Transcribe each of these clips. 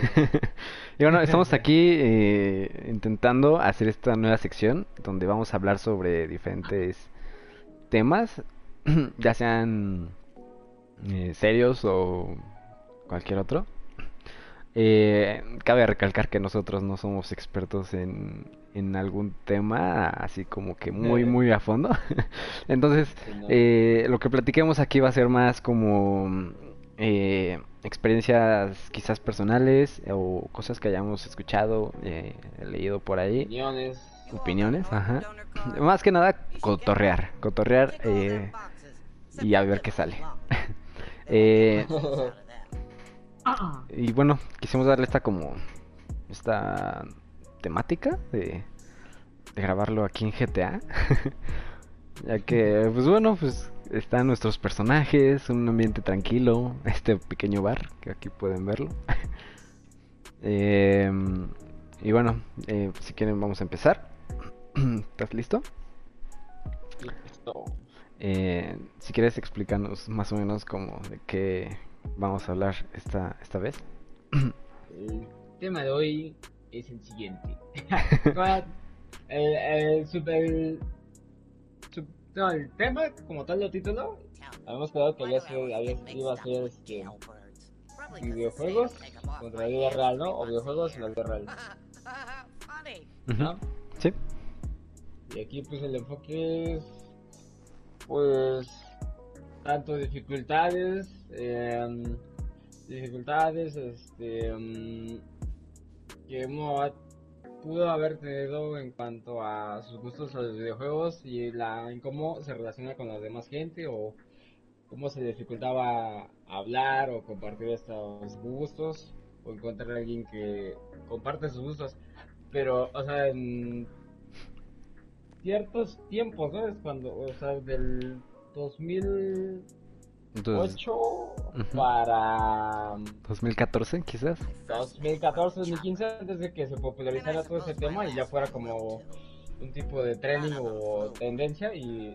y bueno, estamos aquí eh, intentando hacer esta nueva sección donde vamos a hablar sobre diferentes temas, ya sean eh, serios o cualquier otro. Eh, cabe recalcar que nosotros no somos expertos en, en algún tema así como que muy muy a fondo. Entonces, eh, lo que platiquemos aquí va a ser más como eh, experiencias quizás personales o cosas que hayamos escuchado, eh, leído por ahí. Opiniones. Opiniones, ajá. Más que nada, cotorrear. Cotorrear eh, y a ver qué sale. eh, y bueno, quisimos darle esta como. Esta temática de, de grabarlo aquí en GTA. ya que, pues bueno, pues están nuestros personajes, un ambiente tranquilo, este pequeño bar, que aquí pueden verlo. eh, y bueno, eh, si quieren vamos a empezar. ¿Estás listo? Listo. Eh, si quieres explícanos más o menos como de qué vamos a hablar esta, esta vez. El tema de hoy es el siguiente. el, el, super, su- no, el tema, como tal, el título, habíamos quedado que había sido- había- iba a ser este, videojuegos contra la vida real, ¿no? O videojuegos en la vida real. ¿no? Sí. Y aquí pues el enfoque es pues tanto dificultades, em, dificultades este em, que ha- pudo haber tenido en cuanto a sus gustos a los videojuegos y la en cómo se relaciona con la demás gente o cómo se dificultaba hablar o compartir estos gustos o encontrar a alguien que comparte sus gustos. Pero, o sea, en ciertos tiempos, ¿no? Es cuando, o sea, del 2008 Entonces, Ujú. para 2014 quizás. 2014, 2015, antes de que se popularizara todo ese tema y ya fuera como un tipo de trending o tendencia y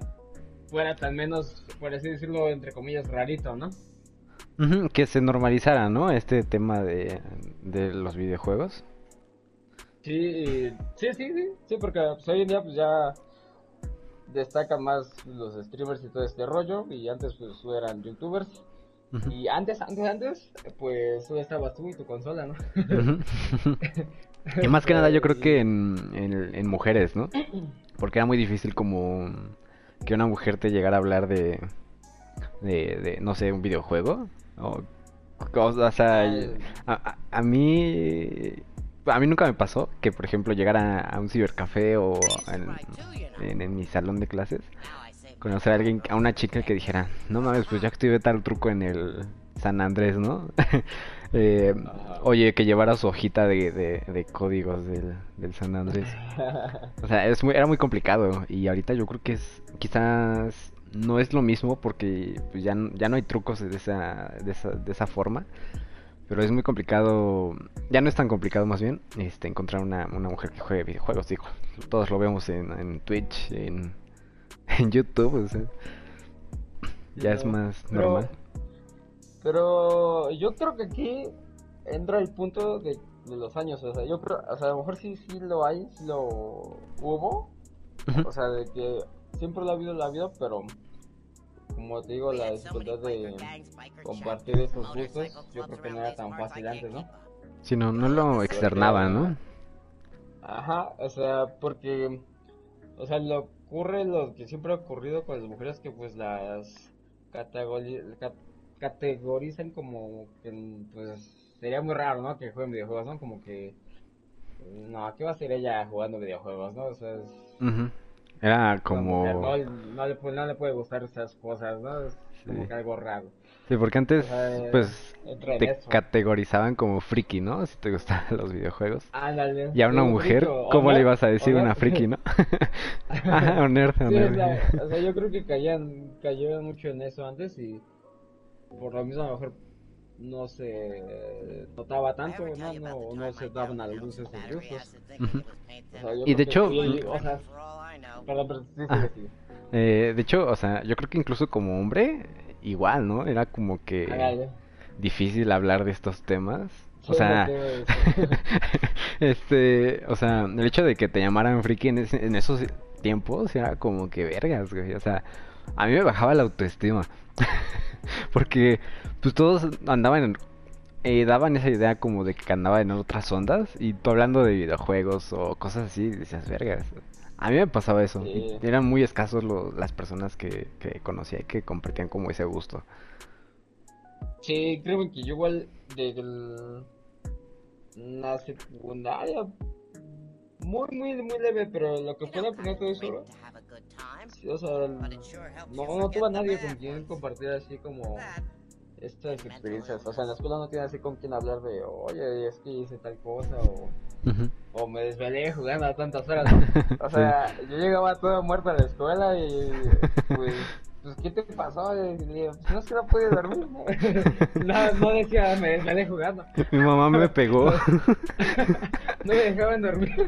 fuera tan menos, por así decirlo, entre comillas, rarito, ¿no? Que se normalizara, ¿no? Este tema de, de los videojuegos. Sí, sí, sí, sí, porque pues, hoy en día pues ya destacan más los streamers y todo este rollo y antes pues eran youtubers y antes, antes, antes, pues solo estabas tú y tu consola, ¿no? Y más que nada yo creo que en, en, en mujeres, ¿no? Porque era muy difícil como que una mujer te llegara a hablar de, de, de, no sé, un videojuego. O, o sea, a, a, a mí, a mí nunca me pasó que, por ejemplo, llegara a un cibercafé o en, mi salón de clases, conocer a alguien, a una chica que dijera, no mames, pues ya activé tal truco en el San Andrés, ¿no? Eh, oye, que llevara su hojita de, de, de códigos del, del San Andrés. O sea, es muy, era muy complicado y ahorita yo creo que es quizás no es lo mismo porque pues, ya, ya no hay trucos de esa, de esa, de esa forma. Pero es muy complicado, ya no es tan complicado más bien, este, encontrar una, una mujer que juegue videojuegos, digo. Todos lo vemos en, en Twitch, en, en YouTube, o sea, ya es más pero- normal. Pero yo creo que aquí entra el punto de, de los años, o sea, yo creo, o sea, a lo mejor sí, sí lo hay, sí lo hubo, o sea, de que siempre lo ha habido, lo ha habido, pero como te digo, la dificultad de compartir esos gustos, yo creo que no era tan fácil antes, ¿no? Si no, no lo externaba, ¿no? Ajá, o sea, porque, o sea, lo ocurre lo que siempre ha ocurrido con las mujeres que pues las categori- ca- categorizan como que pues sería muy raro, ¿no? Que jueguen videojuegos, ¿no? Como que, no, ¿qué va a hacer ella jugando videojuegos, no? O sea, es. Era como... no, no le, no le puede gustar esas cosas, ¿no? Es como que algo raro. Sí, porque antes, O sea, pues, te eso. categorizaban como friki, ¿no? Si te gustaban los videojuegos. Ándale. Y a una mujer, o- o ¿cómo le ibas a o decir una friki, no? Ajá, o nerd, o Sí, o nerd. sea, o sea, yo creo que caían, cayeron mucho en eso antes y por lo mismo a lo mejor no se notaba tanto, no, no, no se daban a la luz esos gustos. Ujú. O sea, yo Y de hecho, sí, o sea, perdón, pero sí, Ajá. sí, sí. Eh, de hecho, o sea, yo creo que incluso como hombre, igual, ¿no? Era como que difícil hablar de estos temas. O sea, este, o sea, el hecho de que te llamaran friki en, en esos tiempos era como que vergas, güey. O sea, a mí me bajaba la autoestima. Porque, pues todos andaban en, eh, daban esa idea como de que andaba en otras ondas. Y tú hablando de videojuegos o cosas así, decías, vergas. A mí me pasaba eso. eran muy escasos las personas que, que conocía y que compartían como ese gusto. Sí, creo que yo igual desde la secundaria muy, muy, muy leve, pero lo que fue la primera todo eso, o sea, no, no tuve a nadie con quien compartir así como estas experiencias. O sea, en la escuela no tiene así con quien hablar de, oye, es que hice tal cosa, o, o me desvelé jugando a tantas horas. O sea, yo llegaba todo muerto a la escuela y, pues, pues, ¿qué te pasó? Y pues, no es que no pude dormir. No, no decía, me desvelé jugando. Mi mamá me pegó. no me dejaban dormir.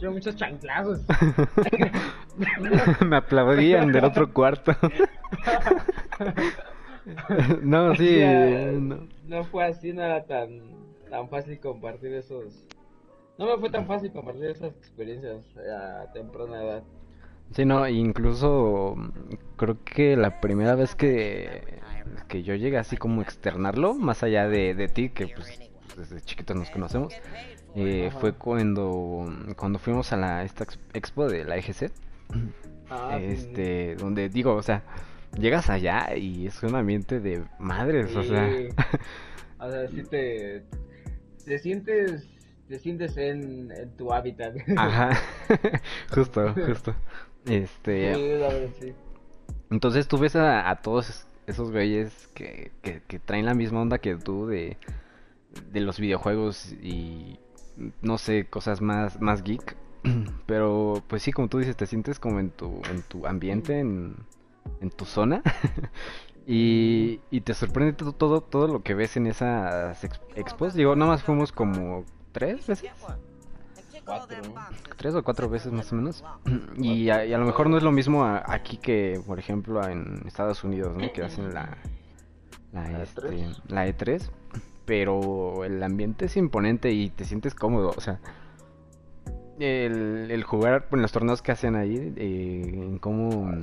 Yo muchos chanclazos. me aplaudían del otro cuarto. no, sí. no. fue así, no era tan, tan fácil compartir esos. No me fue tan fácil compartir esas experiencias a temprana edad. Sí, no, incluso creo que la primera vez que, que yo llegué así como externarlo, más allá de, de ti, que pues desde chiquitos nos conocemos, eh, fue cuando, cuando fuimos a la esta expo de la EGC. Ah, este, donde digo, o sea, llegas allá y es un ambiente de madres, o sea. o sea, sí te, te sientes te sientes en, en tu hábitat. Ajá, justo, justo. Este. Entonces tú ves a, todos esos güeyes que, que, traen la misma onda que tú de, de los videojuegos y no sé, cosas más, más geek. Pero pues sí, como tú dices, te sientes como en tu, en tu ambiente, en, en tu zona. y, y te sorprende todo, todo, todo lo que ves en esas expos. Digo, nomás fuimos como tres veces tres o cuatro veces más o menos. Y a, lo mejor no es lo mismo aquí que, por ejemplo, en Estados Unidos, ¿no? Que hacen la, la, este, la E3. Pero el ambiente es imponente y te sientes cómodo, o sea. El, el jugar en los torneos que hacen ahí, eh, en cómo, ah,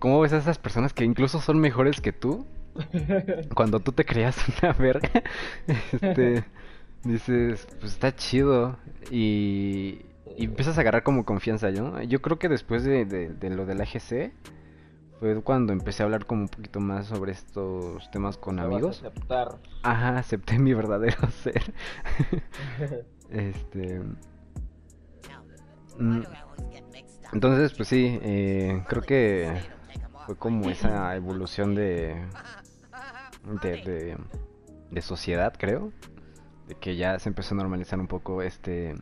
cómo ves a esas personas que incluso son mejores que tú, cuando tú te creas una verga, este, dices, pues está chido. Y, y empiezas a agarrar como confianza, ¿yo? Yo creo que después de, de, lo del AGC fue cuando empecé a hablar como un poquito más sobre estos temas con amigos. aceptar. Ajá, acepté mi verdadero ser. este. Mm, entonces, pues sí, eh, creo que fue como esa evolución de, de, de, de sociedad, creo que ya se empezó a normalizar un poco este,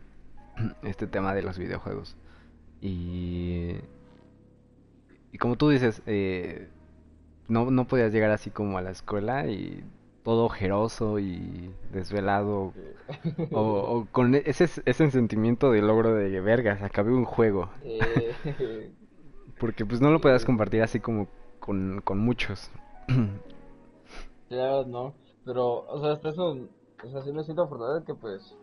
este tema de los videojuegos. Y, y como tú dices, eh, no, no podías llegar así como a la escuela y todo ojeroso y desvelado o, con ese, ese sentimiento de logro de vergas, acabé un juego. Porque pues no lo podías compartir así como con, con muchos. Claro, no, pero, o sea, hasta eso o sea, sí me siento afortunado de que pues,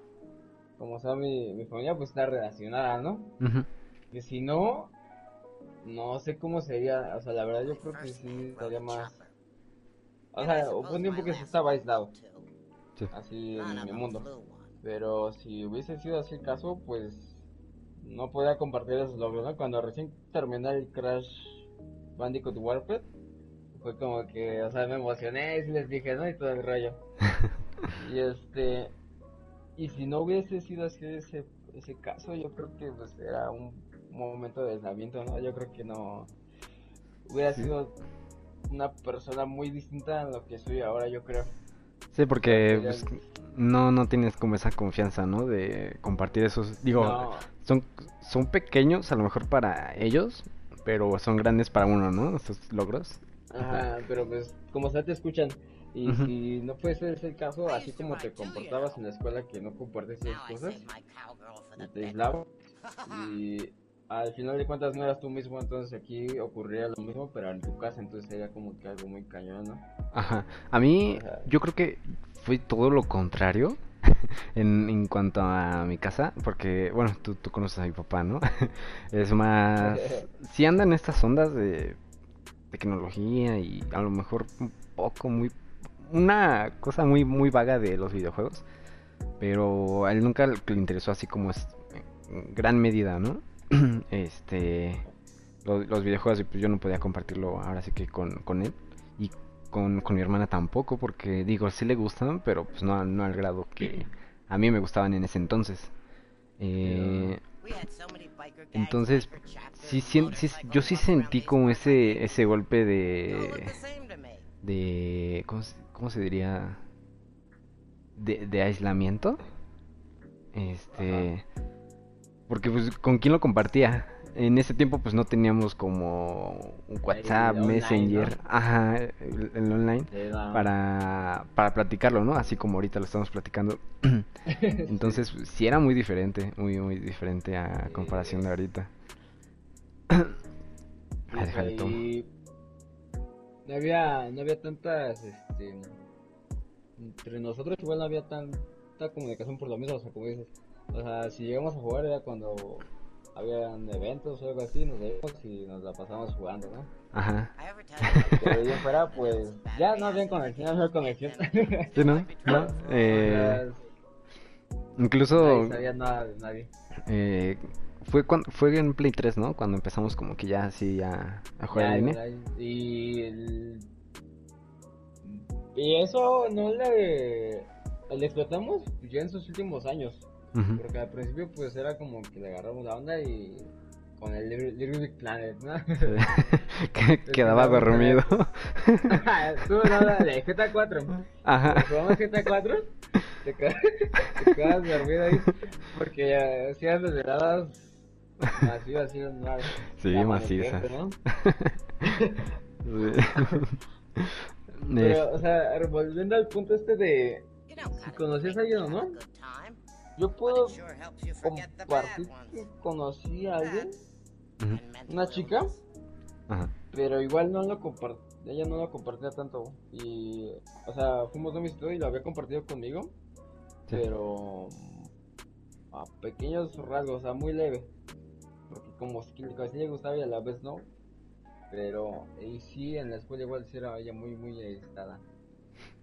como sea mi, mi familia, pues está relacionada, ¿no? Que si no, no sé cómo sería, o sea, la verdad yo creo que sí estaría más... O sea, hubo un tiempo que sí estaba aislado, así en mi mundo. Pero si hubiese sido así el caso, pues no podía compartir esos logros, ¿no? Cuando recién terminé el Crash Bandicoot Warped, fue como que, o sea, me emocioné y les dije, ¿no? Y todo el rollo. Y este, y si no hubiese sido así ese, ese caso, yo creo que pues era un momento de aislamiento, ¿no? Yo creo que no hubiera sido una persona muy distinta a lo que soy ahora, yo creo. Sí, porque pues, no, no tienes como esa confianza, ¿no? De compartir esos, digo, son, son pequeños a lo mejor para ellos, pero son grandes para uno, ¿no? Esos logros. Ajá, pero pues como sea te escuchan, y si no fuese ese el caso, así como te comportabas en la escuela que no compartes esas cosas, te aislabas y al final de cuentas no eras tú mismo, entonces aquí ocurría lo mismo, pero en tu casa, entonces sería como que algo muy cañón, ¿no? Ajá. A mí, yo creo que fue todo lo contrario en, en cuanto a mi casa, porque, bueno, tú, tú conoces a mi papá, ¿no? es más, si andan estas ondas de tecnología y a lo mejor un poco, muy, una cosa muy, muy vaga de los videojuegos, pero a él nunca le interesó así como es en gran medida, ¿no? este, los, los videojuegos, pues yo no podía compartirlo ahora sí que con, con él y con, con mi hermana tampoco, porque digo, sí le gustan, pero pues no, no al grado que a mí me gustaban en ese entonces. Eh, entonces, sí, sí, yo sí sentí como ese, ese golpe de... de ¿cómo, se- cómo se diría? De, de aislamiento. Este... Porque pues, ¿con quién lo compartía? En ese tiempo pues no teníamos como un WhatsApp, online, Messenger, ¿no? ajá, el, el online Sí, no. para, para platicarlo, ¿no? Así como ahorita lo estamos platicando. Entonces, sí era muy diferente, muy, muy diferente a comparación de ahorita. Ah, déjale. Y no había, no había tantas, este, entre nosotros igual no había tanta comunicación por lo mismo, o sea, como dices, o sea, si llegamos a jugar era cuando habían eventos o algo así, nos veíamos y nos la pasamos jugando, ¿no? Ajá. Pero de fuera, pues, ya no había conexión, no había conexión. ¿Sí, no? ¿No? Eh, incluso nadie sabía nada de nadie. eh, fue cuando, fue en Play 3, ¿no? Cuando empezamos como que ya así a, a jugar Ya, en línea. ya, Y, el- y eso no le, le explotamos ya en sus últimos años. Porque al principio pues era como que le agarramos la onda y con el Little, Big Planet, ¿no? que quedaba dormido. Tú no, la de GTA 4. Ajá. ¿Jugamos GTA 4? Te quedas, te quedas dormido ahí porque hacías desveladas masivas, así, ¿no? Sí, macizas. ¿no? Sí. Pero, o sea, volviendo al punto este de Si conocías a alguien o no, yo puedo compartir que conocí a alguien, una chica, Ajá. pero igual no lo compart ella no lo compartía tanto y o sea fuimos un y lo había compartido conmigo Sí. pero a pequeños rasgos o sea muy leve como si como si le gustaba y a la vez no. Pero y sí en la escuela igual sí era ella muy muy aislada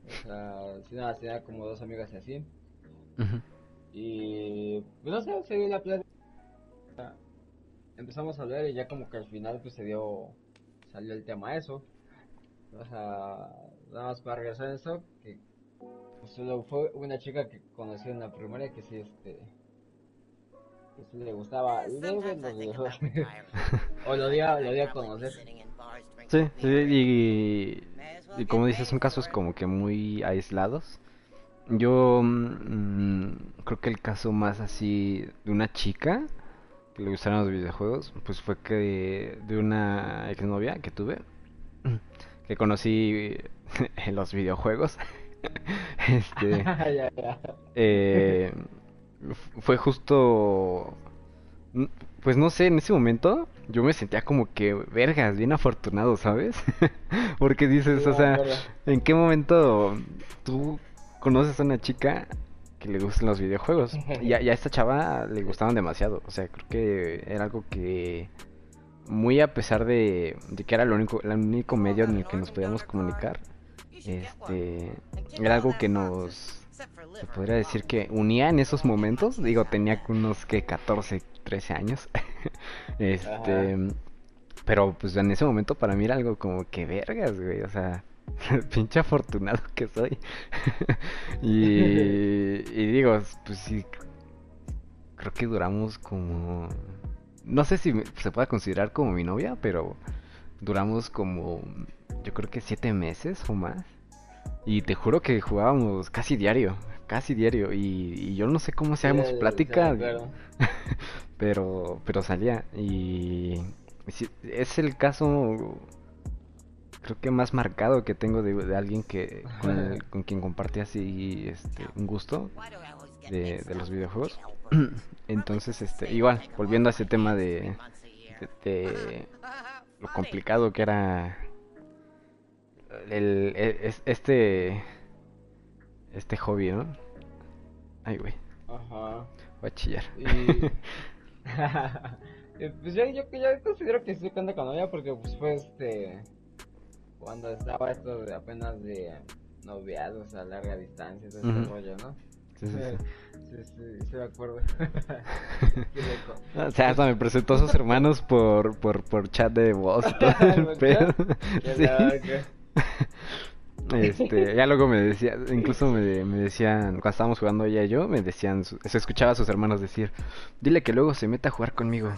o sea sí nada tenía como dos amigas y así. Y pues no sé se dio la plática. Empezamos a hablar y ya como que al final pues se dio salió el tema eso. O sea nada más para regresar a eso que pues, solo fue una chica que conocí en la primaria que sí este que sí le gustaba los videojuegos o lo dio lo dio a conocer. Sí, sí, y, y como dices, son casos como que muy aislados. Yo mm, creo que el caso más así de una chica que le gustaron los videojuegos, pues fue que de una exnovia que tuve, que conocí en los videojuegos. Este, eh, fue justo, pues no sé, en ese momento yo me sentía como que, vergas, bien afortunado, ¿sabes? Porque dices, o sea. ¿en qué momento tú conoces a una chica que le gustan los videojuegos? Y a, y a esta chava le gustaban demasiado, o sea, creo que era algo que, muy a pesar de, de que era el único, el único medio en el que nos podíamos comunicar, este, era algo que nos, se podría decir que unía en esos momentos. Digo, tenía unos que 14, 13 años. este, pero pues en ese momento para mí era algo como que vergas, güey, o sea, pinche afortunado que soy. y, y digo, pues sí, creo que duramos como, no sé si me- se pueda considerar como mi novia, pero duramos como, yo creo que siete meses o más. Y te juro que jugábamos casi diario, casi diario. Y, y yo no sé cómo hacíamos Sí, plática, claro. pero, pero salía. Y es el caso, creo que más marcado que tengo de, de alguien que con, el- con quien compartí así este, un gusto de, de los videojuegos. Entonces, este, igual, volviendo a ese tema de, de, de lo complicado que era el, e- es- este este hobby, ¿no? Ay, güey, Ajá. voy a chillar. Y... Eh, pues yo, yo, yo considero que estoy cuenta con ella porque pues fue este... Cuando estaba esto de apenas de noviados a larga distancia, todo ese rollo, ¿no? Sí, sí, sí. Sí, sí, sí me acuerdo. O sea, hasta me presentó a sus hermanos por, por, por chat de voz todo el ¿Por pedo. Sí. Este, ya luego me decía, incluso me, me decían, cuando estábamos jugando ella y yo, me decían, se escuchaba a sus hermanos decir, dile que luego se meta a jugar conmigo.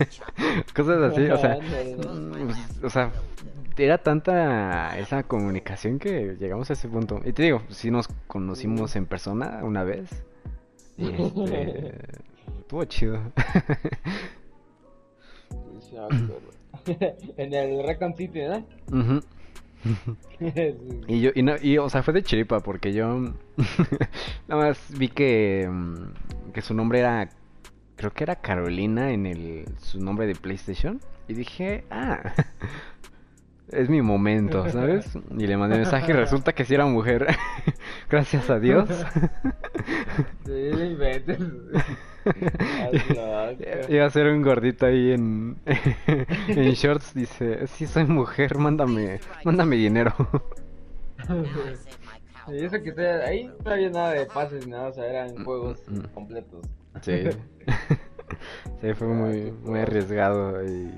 Cosas así, o sea, mm, pues, o sea, era tanta esa comunicación que llegamos a ese punto. Y te digo, sí nos conocimos en persona una vez. Y este, estuvo chido. En el Recon City, ¿no? Ujú. Sí. Y yo, y no, y, o sea, fue de chiripa porque yo nada más vi que, mm, que su nombre era, creo que era Carolina en el, su nombre de PlayStation. Y dije, ah, es mi momento, ¿sabes? Y le mandé mensaje y resulta que sí era mujer. Gracias a Dios. Sí, loco. Iba a ser un gordito ahí en, en shorts. Dice, sí soy mujer, mándame, mándame dinero. Y eso que está ahí no había nada de pases ni nada, o sea, eran juegos mm. completos. Sí. Sí, fue muy, muy arriesgado. Y,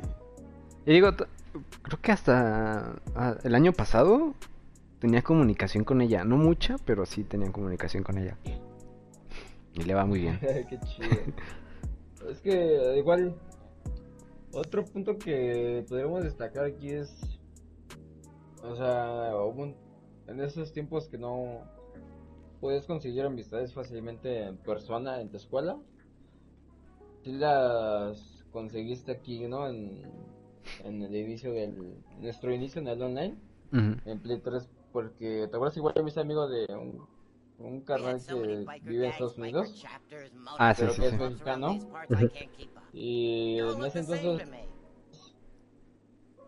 y digo, creo que hasta ah, el año pasado tenía comunicación con ella. No mucha, pero sí tenía comunicación con ella. Y le va muy bien. Qué chido. Es que igual otro punto que podríamos destacar aquí es, o sea, un- en esos tiempos que no puedes conseguir amistades fácilmente en persona en tu escuela, si las conseguiste aquí, ¿no? En, en el inicio del, nuestro inicio en el online, en Play 3, porque te acuerdas igual yo me hice amigo de un, un carnal que vive en Estados Unidos. Ah, sí, Pero sí, que es sí. mexicano. Y en ese entonces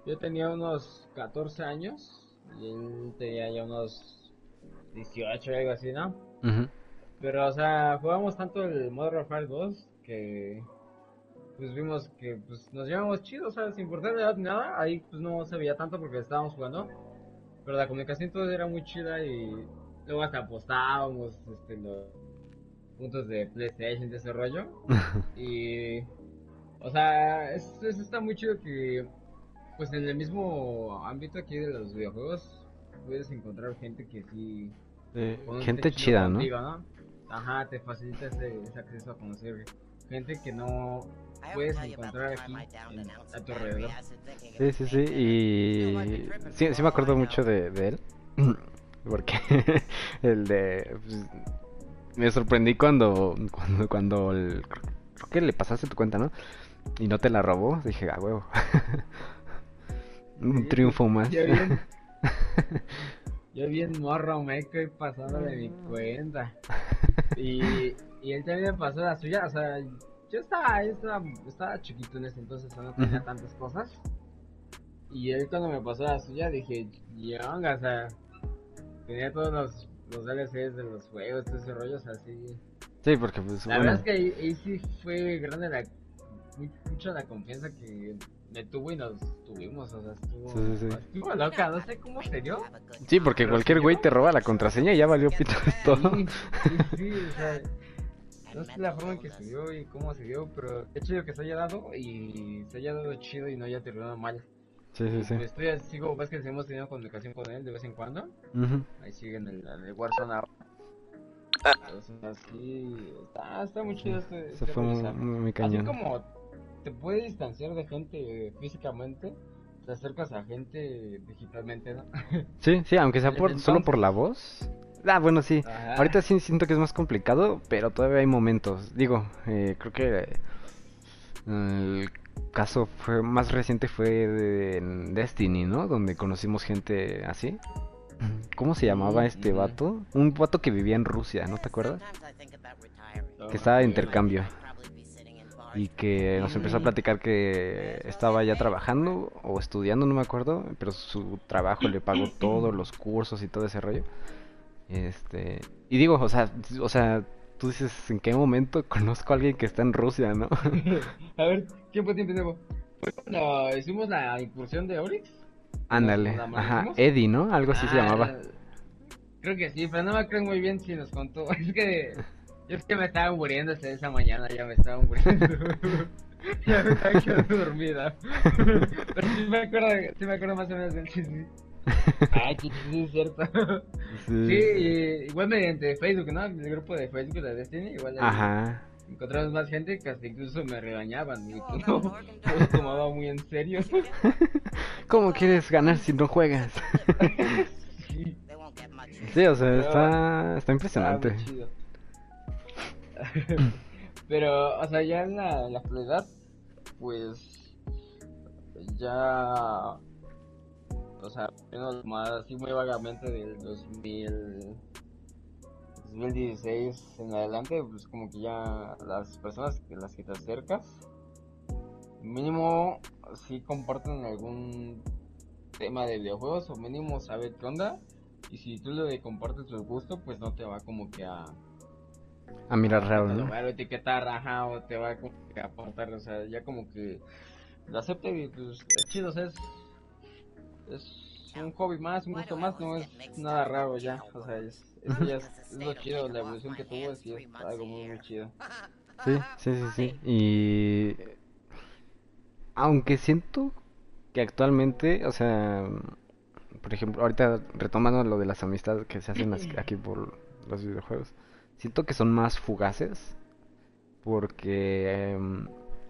yo tenía unos 14 años y él tenía ya unos 18 algo así, ¿no? Pero, o sea, jugamos tanto el Modern Warfare 2 que pues vimos que pues nos llevamos chido, o sea, sin importar la edad ni nada, ahí pues no se veía tanto porque estábamos jugando, pero la comunicación todo era muy chida y luego hasta apostábamos este, los puntos de PlayStation, de ese rollo. Y, o sea, es, es- está muy chido que, pues en el mismo ámbito aquí de los videojuegos, puedes encontrar gente que sí. Eh, gente chida, ¿no? Ajá, te facilita ese, ese acceso a conocer gente que no puedes encontrar aquí en- a tu alrededor. Sí, sí, sí. Y sí, sí me acuerdo mucho de, de él. Porque el de... pues, me sorprendí cuando, cuando, cuando el- creo que le pasaste tu cuenta, ¿no? Y no te la robó. Dije, a huevo. Un Sí, triunfo más. Yo bien, yo bien morro, me estoy pasando de mi cuenta. Y, y él también me pasó la suya, o sea, yo estaba, yo estaba, estaba chiquito en ese entonces, no tenía tantas cosas. Y él cuando me pasó la suya dije, yonga, o sea, tenía todos los, los DLCs de los juegos, todo ese rollo, o sea, sí. Porque pues La bueno. verdad es que ahí, sí fue grande la, mucho la confianza que me tuvo y nos tuvimos, o sea, estuvo, Sí, sí, sí. estuvo loca, no sé cómo se dio. Sí, porque Pero cualquier güey te roba la contraseña y ya valió pito todo. Sí, sí, o sea, no sé la forma en que se dio y cómo se dio, pero qué chido que se haya dado y se haya dado chido y no haya terminado mal. Sí, sí, sí. Pues todavía sigo, ves que hemos tenido comunicación con él de vez en cuando, ahí sigue en el, en el Warzone ahora. Entonces, así, está, está muy chido este, Se este fue muy, muy Así cañón. como te puedes distanciar de gente físicamente, te acercas a gente digitalmente, ¿no? Sí, sí, aunque sea por, solo por la voz. Ah, bueno, sí. Ajá. Ahorita sí siento que es más complicado, pero todavía hay momentos. Digo, eh, creo que eh, el caso fue más reciente fue de Destiny, ¿no? Donde conocimos gente así. ¿Cómo se llamaba Mm, este ujú. vato? Un vato que vivía en Rusia, ¿no te acuerdas? Que estaba de intercambio. Y que nos empezó a Mm. platicar que estaba ya trabajando o estudiando, no me acuerdo, pero su trabajo le pagó todos los cursos y todo ese rollo. Este, y digo, o sea, o sea, tú dices, ¿en qué momento conozco a alguien que está en Rusia, no? A ver, tiempo, tiempo, tiempo. Cuando hicimos la incursión de Oryx. Ándale, ¿La ajá? Eddie, ¿no? Algo así se Ah, llamaba. Creo que sí, pero no me acuerdo muy bien si nos contó. Es que yo es que me estaba muriendo desde esa mañana, ya me estaba muriendo. ya me estaba quedando dormida. pero sí me acuerdo, sí me acuerdo más o menos del chisme. Ay, sí, sí, es cierto. Sí. Sí, y- igual mediante Facebook, ¿no? El grupo de Facebook de Destiny, igual Ajá. encontramos más gente que hasta incluso me regañaban y no, no lo tomaba muy en serio. ¿Cómo quieres ganar si no juegas? sí. Sí, o sea, Pero- está, está impresionante. muy chido. Pero, o sea, ya en la, en la actualidad, pues, ya, o sea, menos más así muy vagamente del 2000, 2016 en adelante, pues como que ya las personas que las que te acercas, mínimo sí comparten algún tema de videojuegos o mínimo sabe qué onda. Y si tú le compartes tu gusto, pues no te va como que a, A mirar raro, a ¿no? lograr o etiquetar, ajá, o te va como que a aportar, o sea, ya como que lo acepta y pues es chido, o sea, es, es un hobby más, un gusto más, no es nada raro ya, o sea, es, es, ya es, es lo chido, la evolución que tuvo, es algo muy, muy chido. Sí, sí, sí, sí. Y aunque siento que actualmente, o sea, por ejemplo, ahorita retomando lo de las amistades que se hacen aquí por los videojuegos, siento que son más fugaces porque em,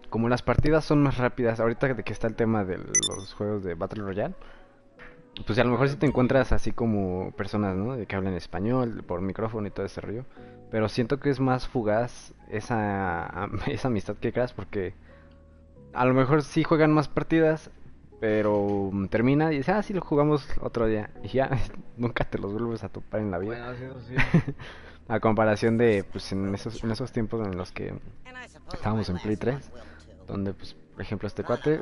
como las partidas son más rápidas, ahorita de que está el tema de los juegos de Battle Royale, pues a lo mejor si te encuentras así como personas, ¿no? De que hablan español, por micrófono y todo ese rollo. Pero siento que es más fugaz esa, esa amistad que creas porque a lo mejor sí juegan más partidas, pero mm, termina y dice, ah, sí lo jugamos otro día. Y ya nunca te los vuelves a topar en la vida. Bueno, sí, sí. A comparación de, pues, en esos, en esos tiempos en los que Estábamos en Play 3, donde, pues, por ejemplo, este cuate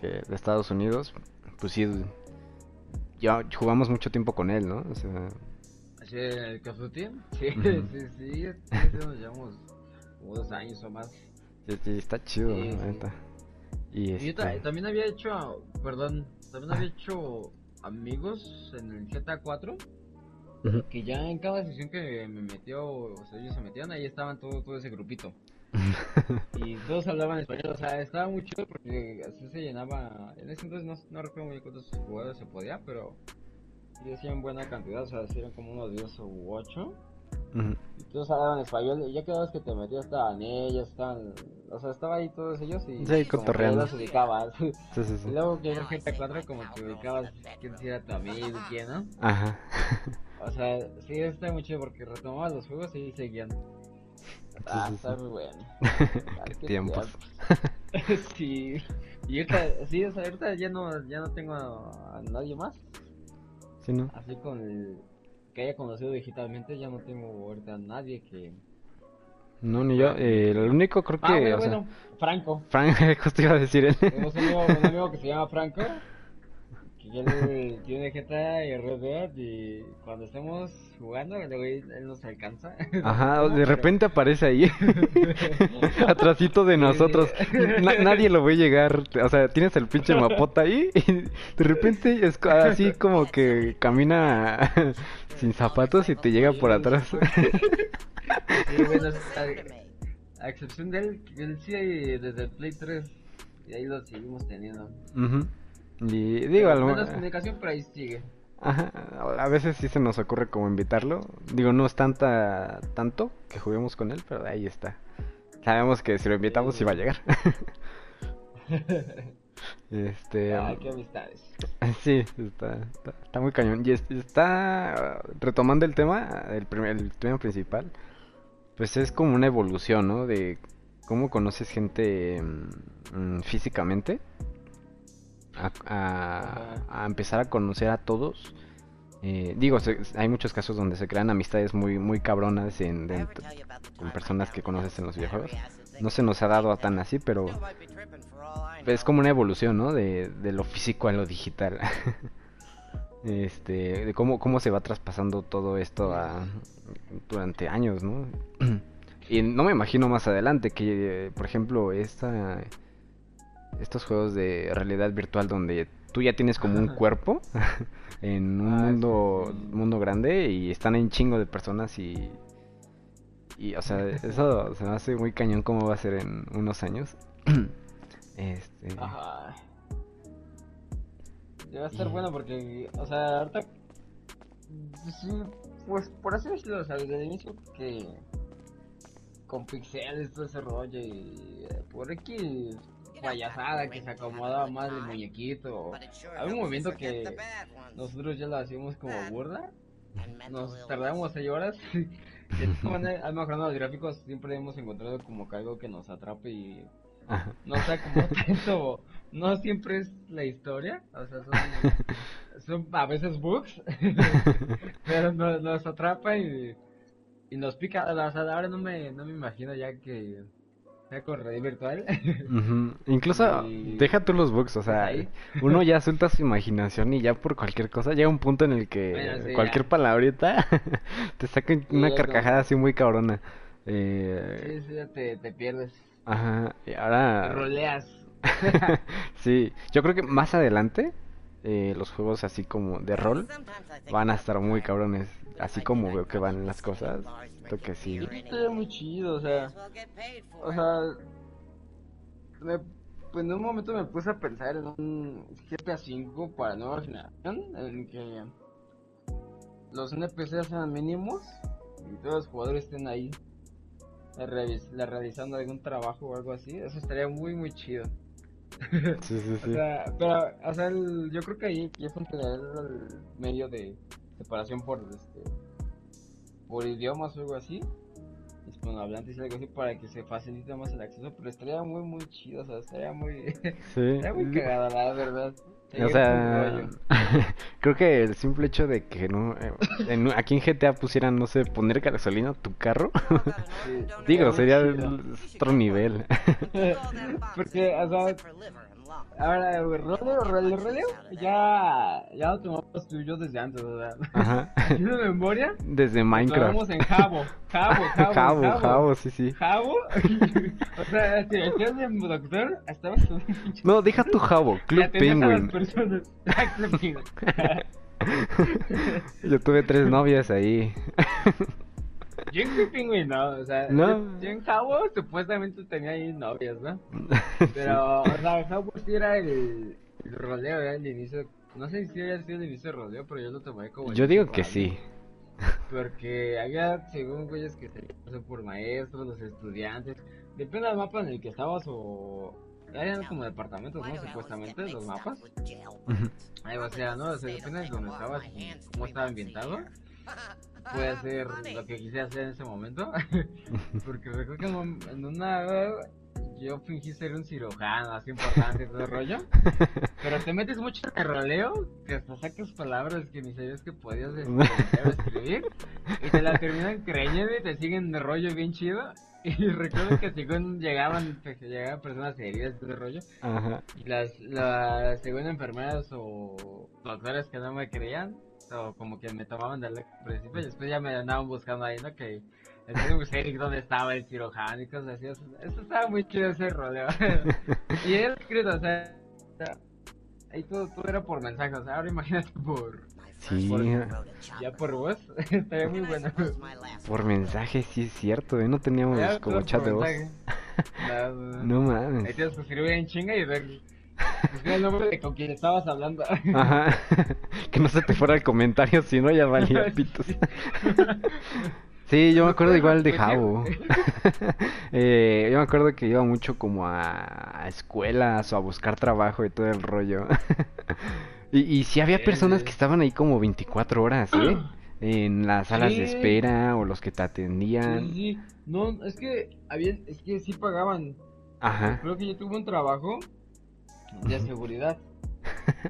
que de Estados Unidos, pues sí, ya jugamos mucho tiempo con él, ¿no? O sea, ¿Así el? Sí, sí, sí, sí, sí, nos llevamos como dos años o más. sí, sí, está chido, Sí, la sí. neta. Y Y yo ta- este... también había hecho, perdón, también había hecho amigos en el GTA 4 Ujú. que ya en cada sesión que me metió, o sea, ellos se metían, ahí estaban todo, todo ese grupito. Y todos hablaban español, o sea, estaba muy chido porque así se llenaba. En ese entonces no, no recuerdo muy bien cuántos jugadores se podía, pero sí hacían buena cantidad, o sea, eran como unos 10 u 8. Ujú. Y todos hablaban español, y ya cada vez que te metías estaban ellos, estaban. O sea, estaba ahí todos ellos y. Sí, cotorreando. los ubicabas. Sí, sí, sí. Y luego que era GTA 4 como que ubicabas quién era tu amigo, quién no. Ajá. O sea, sí está muy chido porque retomabas los juegos y seguían. Ah, sí, está sí. muy bueno. Ah, Qué tiempos. sí. Y ahorita, sí, o sea, ahorita ya no, ya no tengo a, a nadie más. Sí, ¿no? Así con el que haya conocido digitalmente, ya no tengo ahorita a nadie que. No, ni yo. Eh, el único creo que, Ah, bueno, o sea, bueno, Franco. Frank, justo iba a decir él. Tenemos un amigo, un amigo que se llama Franco. Que él tiene GTA y Red. Y cuando estemos jugando, luego él, nos alcanza. Ajá, de repente aparece ahí, atrasito de nosotros. Na- nadie lo ve llegar, o sea, tienes el pinche mapota ahí y de repente es así como que camina sin zapatos y te llega por atrás. Sí, bueno, a, a excepción de él, él sí desde el Play 3. Y ahí lo seguimos teniendo. Ujú. Y digo, a lo- Menos comunicación, pero ahí sigue. Ajá, a veces sí se nos ocurre como invitarlo. Digo, no es tanta tanto que juguemos con él, pero ahí está. Sabemos que si lo invitamos sí va a llegar. Este, qué amistades. sí, está, está, está muy cañón. Y es- está retomando el tema, el, primer- el tema principal, pues es como una evolución, ¿no? De cómo conoces gente mm, físicamente, a, a- a empezar a conocer a todos. Eh, digo, se- hay muchos casos donde se crean amistades muy, muy cabronas en, dentro- con personas que conoces en los videojuegos. No se nos ha dado tan así, pero es como una evolución, ¿no? De, de lo físico a lo digital. este, de cómo, cómo se va traspasando todo esto a, durante años, ¿no? y no me imagino más adelante que, por ejemplo, esta, estos juegos de realidad virtual donde tú ya tienes como un cuerpo en un Ah, mundo, sí. mundo grande y están en chingo de personas y, y, o sea, eso se me hace muy cañón cómo va a ser en unos años. Este, Ajá. Ya va a estar Y- bueno porque, o sea, ahorita. sí, pues por así decirlo, o sea, desde el inicio que. Con pixeles, todo ese rollo y. eh, Por aquí. Payasada que se acomodaba más el muñequito. Había un movimiento que nosotros ya lo hacíamos como burda. Nos tardamos 6 horas. De al mejorar los gráficos, siempre hemos encontrado como que algo que nos atrape y no sea como tanto, no siempre es la historia, o sea, son, son a veces bugs, pero nos, nos atrapa y, y nos pica, o sea, ahora no me, no me imagino ya que con virtual. Incluso, Y- deja tú los bugs, o sea, Ahí. uno ya suelta su imaginación y ya por cualquier cosa llega un punto en el que Bueno, sí, cualquier ya. palabrita te saca una carcajada así muy cabrona. Eh, Sí, sí, ya te, te pierdes, ajá, y te ahora... roleas. sí, yo creo que más adelante eh, los juegos así como de rol van a estar muy cabrones. Así como veo que van las cosas, creo que sí. Y está muy chido, o sea, o sea, me, pues en un momento me puse a pensar en un GTA V para nueva generación, en que los NPCs sean mínimos y todos los jugadores estén ahí eh, realizando algún trabajo o algo así, eso estaría muy muy chido. Sí, sí, O sí. sea, pero, o sea, el- yo creo que ahí ya funcionaría el medio de separación por este por idiomas o algo así, hispanohablantes y algo así para que se facilite más el acceso, pero estaría muy muy chido, o sea, estaría muy, Sí. estaría muy cagada la verdad. O sea, creo que el simple hecho de que no, eh, en- aquí en GTA pusieran, no sé, poner gasolina a tu carro, Sí, digo, sería otro nivel. Porque, o sea, ahora roleo, el roleo ya, ya lo tomamos tú y yo desde antes, sea, Ajá. memoria, Desde lo Minecraft. tomamos en Jabo, Jabo, Jabo, Jabo, Jabo. Jabo, sí, sí. Jabo, o sea, si de doctor, estabas pinche- No, deja tu Jabo, y Club atendías a las Penguin. personas. Ah, Club Penguin. Yo tuve tres novias ahí. Club Penguin no, o sea, No. en Jabo supuestamente tenía ahí novias, ¿no? Pero, o sea, Jabo sí era el, el roleo, era el inicio, no sé si había sido el inicio del roleo, pero yo lo tomé como... Yo digo que sí. Porque había, según güeyes que se pasan por maestros, los estudiantes, depende del mapa en el que estabas o... Eran como departamentos, ¿no? Supuestamente, los mapas. O sea, ¿no? O sea, depende de dónde estabas cómo estaba ambientado. Puede hacer lo que quise hacer en ese momento. Porque recuerdo que en un- en una yo fingí ser un cirujano, así importante y todo el rollo. Pero te metes mucho en el roleo que hasta sacas palabras que ni sabías que podías escribir. Y te la terminan creyendo y te siguen de rollo bien chido. Y recuerdo que según llegaban, pues, llegaban personas heridas de rollo. Ajá. Y las, las según enfermeras o doctores que no me creían, o como que me tomaban del principio y después ya me andaban buscando ahí, ¿no? Que el Eric, donde estaba el cirujano y cosas así. Eso, estaba muy chido ese roleo. y era escrito, o sea, ahí todo, todo era por mensajes. O sea, ahora imagínate por, Sí, por ya por voz. Estaría muy bueno. por mensaje sí es cierto, ¿eh? No teníamos Ya, como chat de voz. No, no, No Ahí mames. tienes que escribir en chinga y ver. Buscar el nombre de con quien estabas hablando. Ajá. Que no se te fuera el comentario, si no ya valía pitos. Sí, yo me acuerdo igual de Jabo. eh, yo me acuerdo que iba mucho como a, escuelas o a buscar trabajo y todo el rollo. y, y sí había personas que estaban ahí como 24 horas, ¿eh? En las salas de espera o los que te atendían. sí, sí. No, es que había, es que sí pagaban. Ajá. Creo que yo tuve un trabajo de seguridad.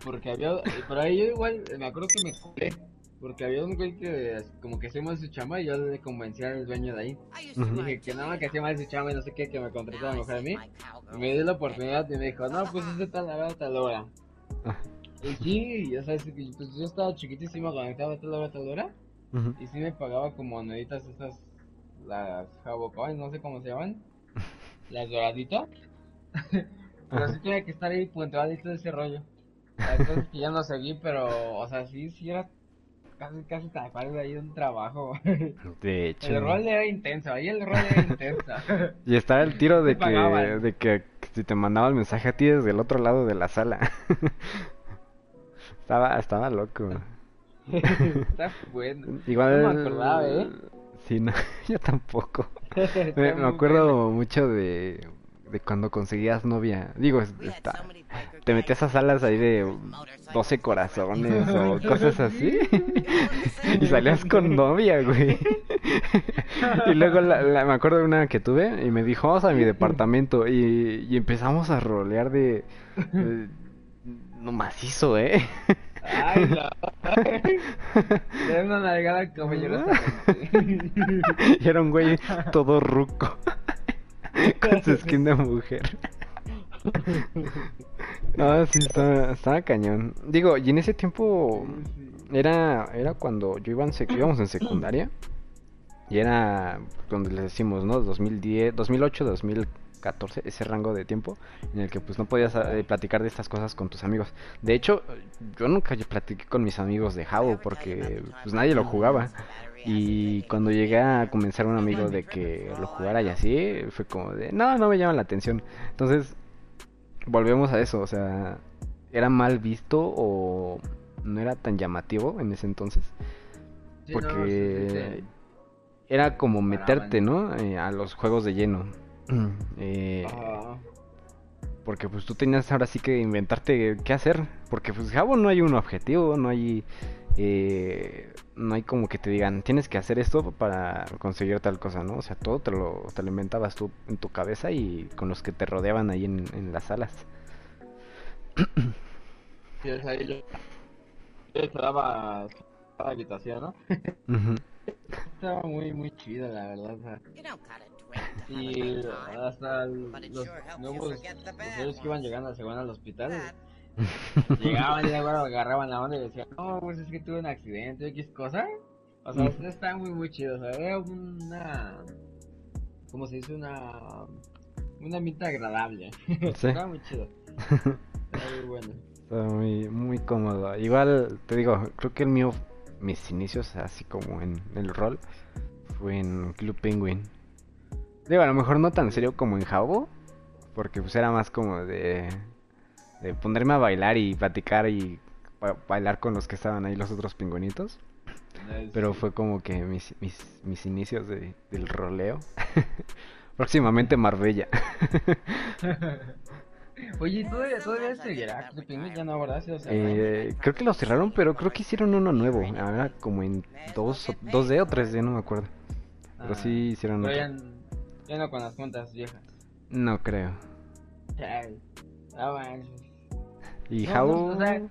Porque había, pero ahí yo igual me acuerdo que me colé. Porque había un güey que como que hacía mal su chamba y yo le convencí al dueño de ahí. Dije que no, que hacía mal su chamba y no sé qué, que me contratara mejor a mí. Y me dio la oportunidad y me dijo, no, pues es de tal hora a tal hora. Ah. Y sí, o sea, es que, pues yo estaba chiquitísimo, conectaba a tal hora, a tal hora. Y sí me pagaba como moneditas estas, las Jabo Coins, no sé cómo se llaman. Las doraditas. pero sí tenía que estar ahí puntualito de ese rollo. Ya no seguí, pero, o sea, sí, sí era casi, casi tal cual ahí un trabajo. De hecho. El rol era intenso, ahí el rol era intenso. Y estaba el tiro de que, de que si te mandaba el mensaje a ti desde el otro lado de la sala. Estaba, estaba loco. Está bueno. Igual. No me acordaba, ¿eh? Sí, no, yo tampoco. Me, acuerdo mucho de, de cuando conseguías novia. Digo, es- está, te metías a salas ahí de 12 corazones o cosas así. y salías con novia, güey. y luego la- la- me acuerdo de una que tuve y me dijo, vamos a mi departamento. Y, y empezamos a rolear de... de- no macizo, ¿eh? Ay, la. Era una navegada caballerosamente. y era un güey todo ruco. con su skin de mujer. No, sí, estaba, estaba cañón. Digo, y en ese tiempo era, era cuando yo iba en sec- íbamos en secundaria. Y era donde les decimos, ¿no? 2010, 2008, 2014, ese rango de tiempo en el que pues no podías eh, platicar de estas cosas con tus amigos. De hecho, yo nunca platiqué con mis amigos de Jabo porque pues nadie lo jugaba. Y cuando llegué a convencer a un amigo de que lo jugara y así, fue como de, no, no me llama la atención. Entonces, volvemos a eso, o sea, era mal visto o no era tan llamativo en ese entonces. Porque era como meterte, ¿no? Eh, a los juegos de lleno. Eh, porque pues tú tenías ahora sí que inventarte qué hacer. Porque pues Jabo no hay un objetivo, no hay... eh, no hay como que te digan, tienes que hacer esto para conseguir tal cosa, ¿no? O sea, todo te lo, te lo inventabas tú en tu cabeza y con los que te rodeaban ahí en, en las salas. Sí, o sea, yo, yo estaba a la habitación, ¿no? Ujú. Estaba muy, muy chido, la verdad. o sea. Y a hasta los nuevos usuarios que iban llegando según al hospital. llegaban y agarraban la onda y decían, no, pues es que tuve un accidente, X cosa. O sea, Mm. está muy, muy chido. O sea, era una. ¿Cómo se dice? Una. Un ambiente agradable. Sí. Estaba muy chido. Estaba muy bueno. Estaba muy, muy cómodo. Igual, te digo, creo que el mío, mis inicios, así como en el rol, fue en Club Penguin. Digo, a lo mejor no tan serio como en Jabo, porque pues era más como de, de ponerme a bailar y platicar y ba- bailar con los que estaban ahí, los otros pingüinitos. Pero fue como que mis, mis, mis inicios de, del roleo. Próximamente Marbella. Oye, ¿todavía, todavía seguirá Club Penguin? Ya no, ¿verdad? Sí, o sea, Eh, creo que lo cerraron, pero creo que hicieron uno nuevo. Ahora como en dos, o- 2D o 3D, no me acuerdo. Pero ah, sí hicieron pero otro. ya, ya no con las cuentas viejas. No creo. Chale. Ah, manches. Y No, Jabo... no, o sea,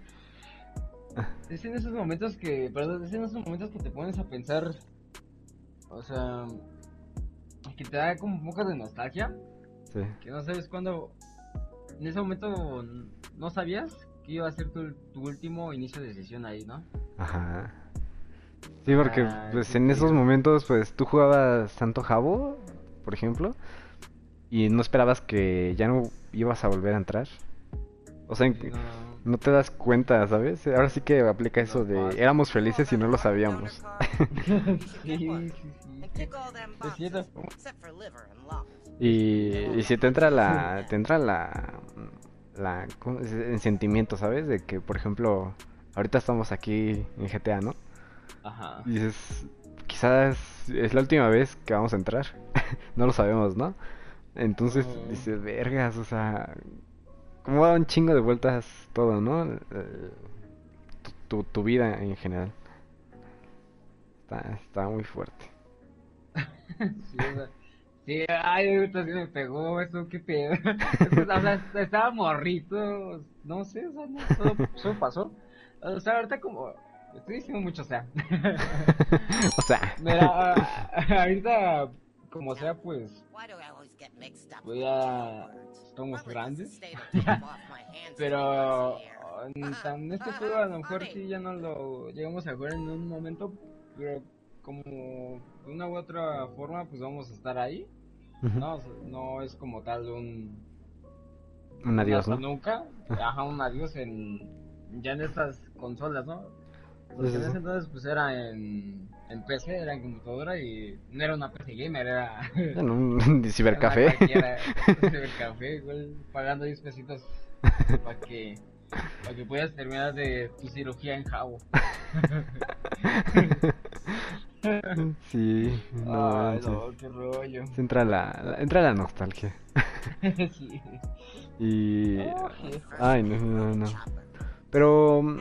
es en esos momentos que, perdón, es en esos momentos que te pones a pensar, o sea, que te da como un poco de nostalgia, Sí. que no sabes cuándo, en ese momento no sabías que iba a ser tu, tu último inicio de sesión ahí, ¿no? Ajá. Sí, porque Ah, pues en esos momentos pues tú jugabas tanto Jabo, por ejemplo, y no esperabas que ya no ibas a volver a entrar. O sea, en No, no te das cuenta, ¿sabes? Ahora sí que aplica eso de éramos felices y no lo sabíamos. sí, sí, sí. Es cierto. Except for liver and lungs. Y, y si te entra la, te entra la, la, el sentimiento, ¿sabes? De que, por ejemplo, ahorita estamos aquí en GTA, ¿no? Ajá. Y dices, quizás es la última vez que vamos a entrar. no lo sabemos, ¿no? Entonces dices, vergas, o sea, cómo da un chingo de vueltas todo, ¿no? Eh, Tu, tu, tu vida en general. Está, está muy fuerte. Sí, o sea, sí, ay, ahorita sí me pegó eso, qué pedo. o sea, estaba morrito, no sé, o sea, no, solo, solo pasó. O sea, ahorita como, estoy diciendo mucho, o sea, o sea, mira, ahorita, como sea, pues, Take off my hands Pero, en este juego a lo mejor sí ya no lo llegamos a jugar en un momento, pero como de una u otra forma pues vamos a estar ahí. No, no es como tal un Un adiós, nunca, ajá, un adiós en ya en estas consolas, ¿no? Porque Sí, sí, en ese entonces pues era en, en PC, era en computadora y no era una PC gamer, era En un cibercafé. Era un cibercafé, igual pagando 10 pesitos para que, para que puedas terminar de tu cirugía en Jabo. Sí, no Ay, no, qué rollo. Entra la, la- entra la nostalgia. sí. Y... Ay, no, no, no. Pero...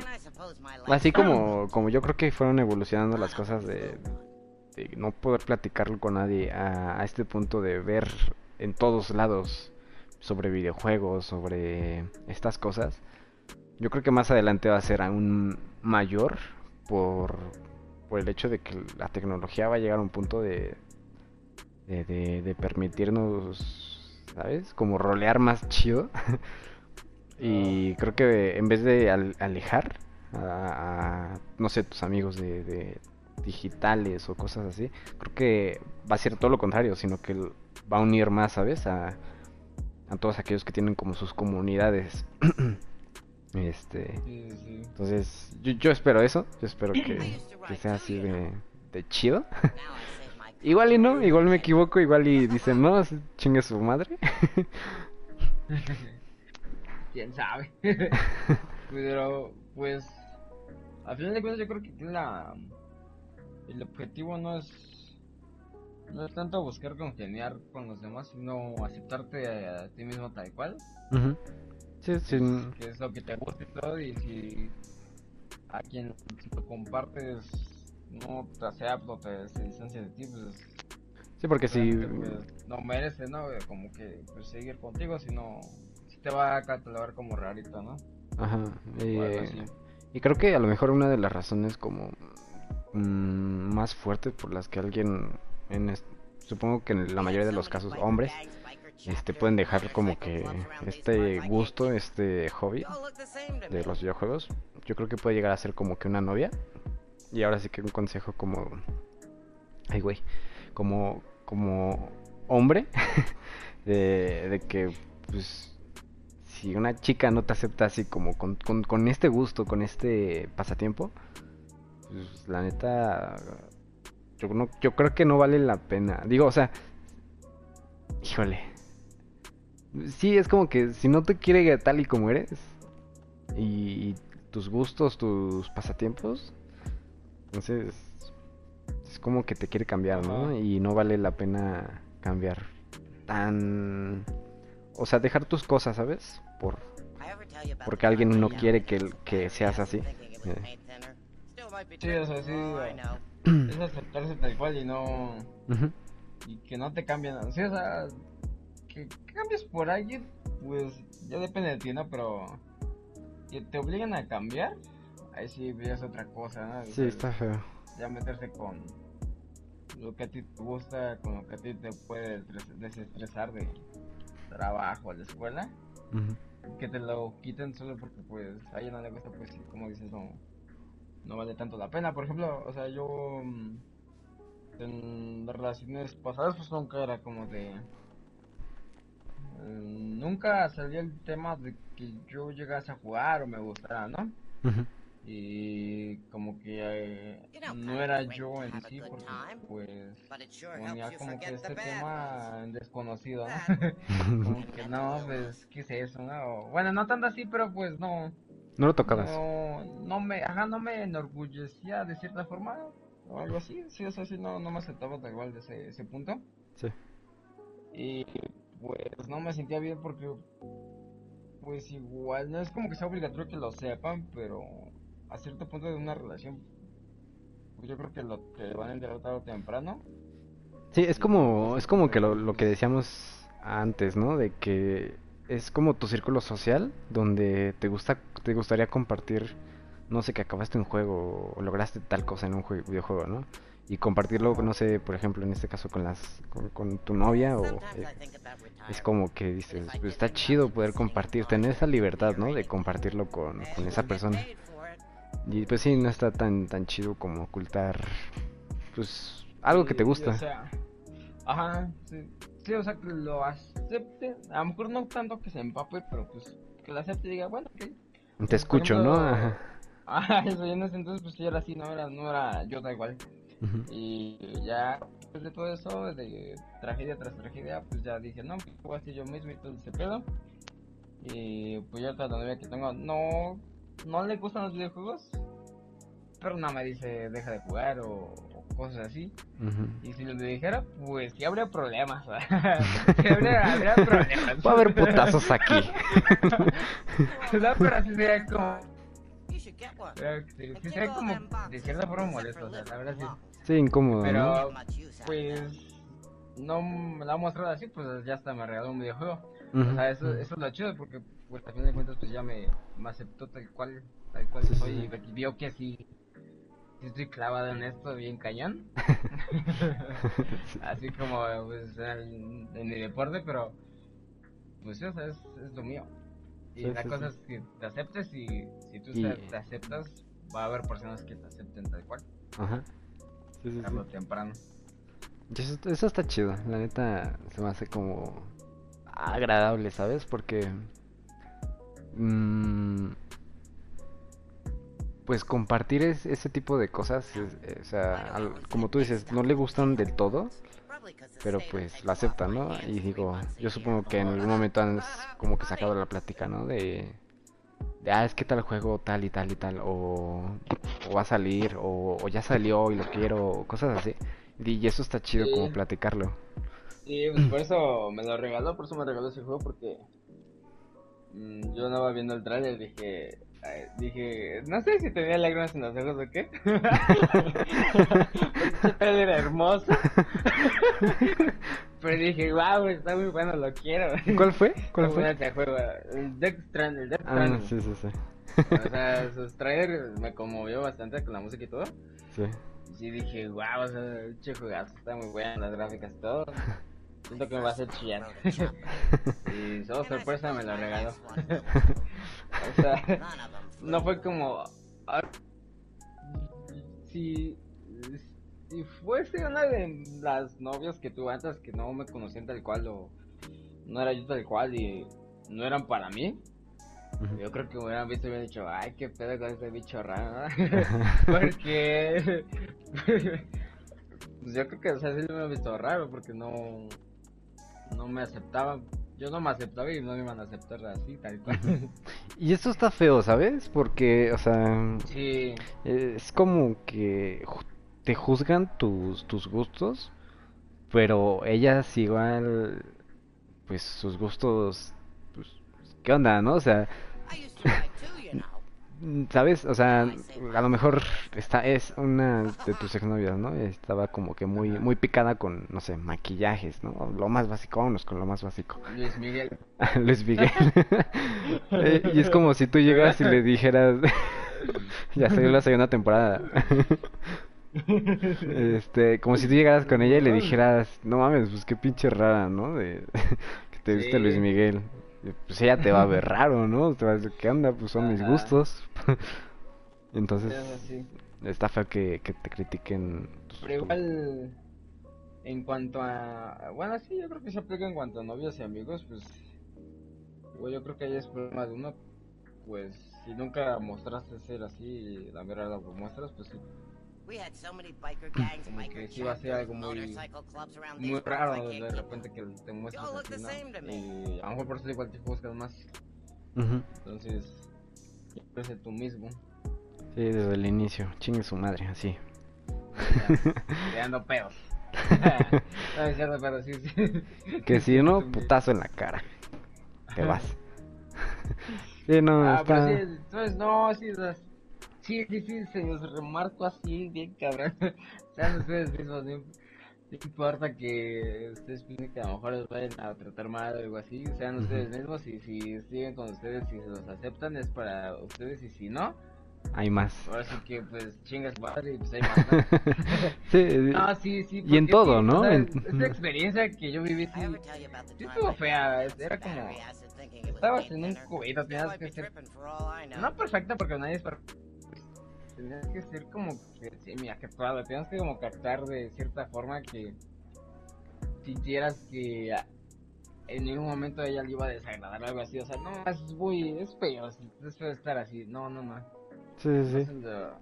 Así como, como yo creo que fueron evolucionando las cosas de, no poder platicarlo con nadie a, este punto de ver en todos lados sobre videojuegos, sobre estas cosas, yo creo que más adelante va a ser aún mayor por, por el hecho de que la tecnología va a llegar a un punto de, de, de- de permitirnos, ¿sabes? Como rolear más chido. y creo que en vez de al- alejar a, a, no sé, tus amigos de, de digitales o cosas así, creo que va a ser todo lo contrario, sino que va a unir más, ¿sabes? A, a todos aquellos que tienen como sus comunidades. este, Sí, sí. entonces, yo, yo espero eso, yo espero que, que sea así de, de chido. Igual y no, igual me equivoco, igual y dicen, no, chingue su madre. quién sabe. Pero, pues, al final de cuentas, yo creo que la, el objetivo no es, no es tanto buscar congeniar con los demás, sino aceptarte a, a ti mismo tal cual, Ujú. Sí, sí, que es lo que te gusta y todo, y si a quien lo compartes no te acepta o te se distancia de ti, pues sí, porque si... pues, no merece, ¿no? Como que pues, seguir contigo, sino si te va a catalogar como rarito, ¿no? Ajá. Eh, así. Y creo que a lo mejor una de las razones como mm, más fuertes por las que alguien, en supongo que en la mayoría de los casos hombres, este pueden dejar como que este gusto, este hobby de los videojuegos, yo creo que puede llegar a ser como que una novia. Y ahora sí que un consejo como, ay güey, como como hombre de que pues si una chica no te acepta así como con, con, con este gusto, con este pasatiempo, pues la neta, yo, no, yo creo que no vale la pena. Digo, o sea, híjole. Sí, es como que si no te quiere tal y como eres, y, y tus gustos, tus pasatiempos, entonces es como que te quiere cambiar, ¿no? Y no vale la pena cambiar tan... O sea, dejar tus cosas, ¿sabes? Por... porque alguien no quiere que- que seas así. Eh. Sí, o sea, sí, es aceptarse tal cual y no y que no te cambien sí o sea que, que cambies por alguien pues ya depende de ti no pero que te obliguen a cambiar ahí sí es otra cosa ¿no? O Sí, sea, está feo. ya meterse con lo que a ti te gusta con lo que a ti te puede des- desestresar de trabajo de escuela Ujú. Que te lo quiten solo porque pues a ella no le gusta pues como dices no no vale tanto la pena por ejemplo o sea yo mm, en relaciones pasadas pues nunca era como de eh, nunca salía el tema de que yo llegase a jugar o me gustara no Ujú. Y como que eh, no era yo en sí porque pues ponía como que este tema desconocido ¿no? como que no, pues, ¿qué es eso? No? Bueno, no tanto así, pero pues no, No lo tocabas. no, no me, ajá, no me enorgullecía de cierta forma, o algo así, sí, o sea, sí, no, no me aceptaba tal cual de ese, ese punto, Sí. y pues no me sentía bien porque, pues igual, no es como que sea obligatorio que lo sepan, pero a cierto punto de una relación, pues yo creo que lo que van a enterar tarde o temprano, Sí, es como, es como que lo, lo que decíamos antes, ¿no? De que es como tu círculo social donde te gusta, te gustaría compartir, no sé, que acabaste un juego o lograste tal cosa en un jue- videojuego, ¿no? y compartirlo, no sé, por ejemplo, en este caso con las con, tu novia o eh, es como que dices, pues está chido poder compartir, tener esa libertad, ¿no? De compartirlo con, con esa persona. Y pues sí, no está tan tan chido como ocultar pues algo que te gusta. O sea, ajá, sí, sí, o sea, que lo acepte. A lo mejor no tanto que se empape, pero pues que lo acepte y diga, bueno, ok. Te escucho, ¿no? ejemplo, Ajá. Ajá, eso, y en ese entonces, pues sí era así, no era, no era yo da igual. Ujú. Y ya después de todo eso, de tragedia tras tragedia, pues ya dije, no, pues voy a hacer yo mismo y todo ese pedo. Y pues ya la novia que tengo, no, no le gustan los videojuegos, pero no me dice deja de jugar o, o cosas así. Ujú. Y si le dijera, pues sí habría problemas. sí habría, habría problemas. Va a haber putazos aquí. no, pero así sería como, eh, sí, sí sería como de cierta forma molesto, o sea, la verdad sí. Sí, incómodo, ¿no? Pero, out pues. No me la ha mostrado así, pues ya hasta me regaló un videojuego. O sea, eso, eso es lo chido porque, pues, a fin de cuentas, pues ya me, me aceptó tal cual, tal cual Sí, soy sí. y vio que sí, sí estoy clavado en esto bien cañón. así como, pues, en, en mi deporte, pero, pues, o sea, es, es lo mío. Y la cosa es que te aceptes y si tú Y- te, te aceptas, va a haber personas que te acepten tal cual, Ajá. Sí, sí, temprano. Eso, está chido, la neta se me hace como agradable, ¿sabes? Porque mm, pues compartir es- ese tipo de cosas, eh, o sea, como tú dices, no le gustan del todo, pero pues la aceptan, ¿no? Y digo, yo supongo que en algún momento han como que sacado la plática, ¿no? De, de ah, es que tal juego tal y tal y tal, o, va a salir, o, o ya salió y lo quiero, cosas así. Y eso está chido como Sí. platicarlo. Y pues por eso me lo regaló, por eso me regaló ese juego, porque mm, yo andaba viendo el trailer dije, dije, no sé si tenía lágrimas en los ojos o qué. Ese trailer hermoso. Pero dije, wow, está muy bueno, lo quiero. ¿Cuál fue? ¿Cuál Está fue? ese juego, el Death Stranding, el Death Ah, Stranding. sí, sí, sí. O sea, sus trailers me conmovió bastante con la música y todo. Sí. Y sí dije, wow, o sea, che juegazo, está muy bueno, las gráficas y todo. Siento que me va a hacer chillar. y solo sorpresa me lo regaló. o sea, no fue como. ah, Si. Si fuese una de las novias que tuve antes que no me conocían tal cual o no era yo tal cual y no eran para mí. Yo creo que me hubieran visto y hubieran dicho, ay, qué pedo con ese bicho raro, porque... pues yo creo que, o sea, sí lo hubieran visto raro porque no... No me aceptaban. Yo no me aceptaba y no me iban a aceptar así, tal cual. Y esto está feo, ¿sabes? Porque, o sea, sí, es como que te juzgan tus, tus gustos, pero ellas igual, pues sus gustos, pues, ¿qué onda, no? O sea, ¿Sabes? O sea, a lo mejor esta es una de tus exnovias, ¿no? Estaba como que muy muy picada con, no sé, maquillajes, ¿no? Lo más básico, vámonos con lo más básico. Luis Miguel. Luis Miguel. Y es como si tú llegas y le dijeras, ya salió la segunda temporada. Este, como si tú llegaras con ella y le dijeras, no mames, pues qué pinche rara, ¿no? De que te viste Sí. Luis Miguel. Y, Pues ella te va a ver raro, ¿no? Te va a decir, ¿qué onda? Pues son mis gustos. Entonces, está feo que, que te critiquen. tus- Pero igual, en cuanto a. Bueno, sí, yo creo que se aplica en cuanto a novios y amigos, pues. Yo creo que ahí es problema de uno. Pues si nunca mostraste ser así la verdad lo muestras, pues sí. We had so many biker gangs, Como que sí va a ser algo muy- Muy raro de repente que te me. Y a lo mejor por eso igual te buscas más. Ujú. Entonces, siempre tú mismo. Sí, desde el inicio. Chingue su madre, así. Creando pedos. no es cierto, pero sí, sí. Que si no, putazo en la cara. Te vas. Sí, no, Ah, está... pero sí, entonces no, sí, las- sí, sí, sí, se los remarco así, bien cabrón. Sean ustedes mismos, no, no importa que ustedes piensen que a lo mejor les vayan a tratar mal o algo así, sean ustedes mismos y si siguen con ustedes y se los aceptan es para ustedes y si no, hay más. Ahora sí que, pues, chingas madre y pues hay más. ¿no? Sí, No, sí, sí. Y en todo, sí, ¿no? o sea, En- Esta experiencia que yo viví, sí, sí estuvo fea. Era como. Estabas en un cubito, tenías que ser. tripping for all I know. No perfecta porque nadie es perfecto. Tenías que ser como que, sí, mira, que actuado. Tenías que como actuar de cierta forma que sintieras que en ningún momento ella le iba a desagradar o algo así. O sea, no, es muy, es feo, es feo estar así. No, no, no. sí, sí, sí. Lo-